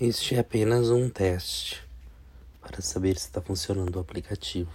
Este é apenas um teste para saber se está funcionando o aplicativo.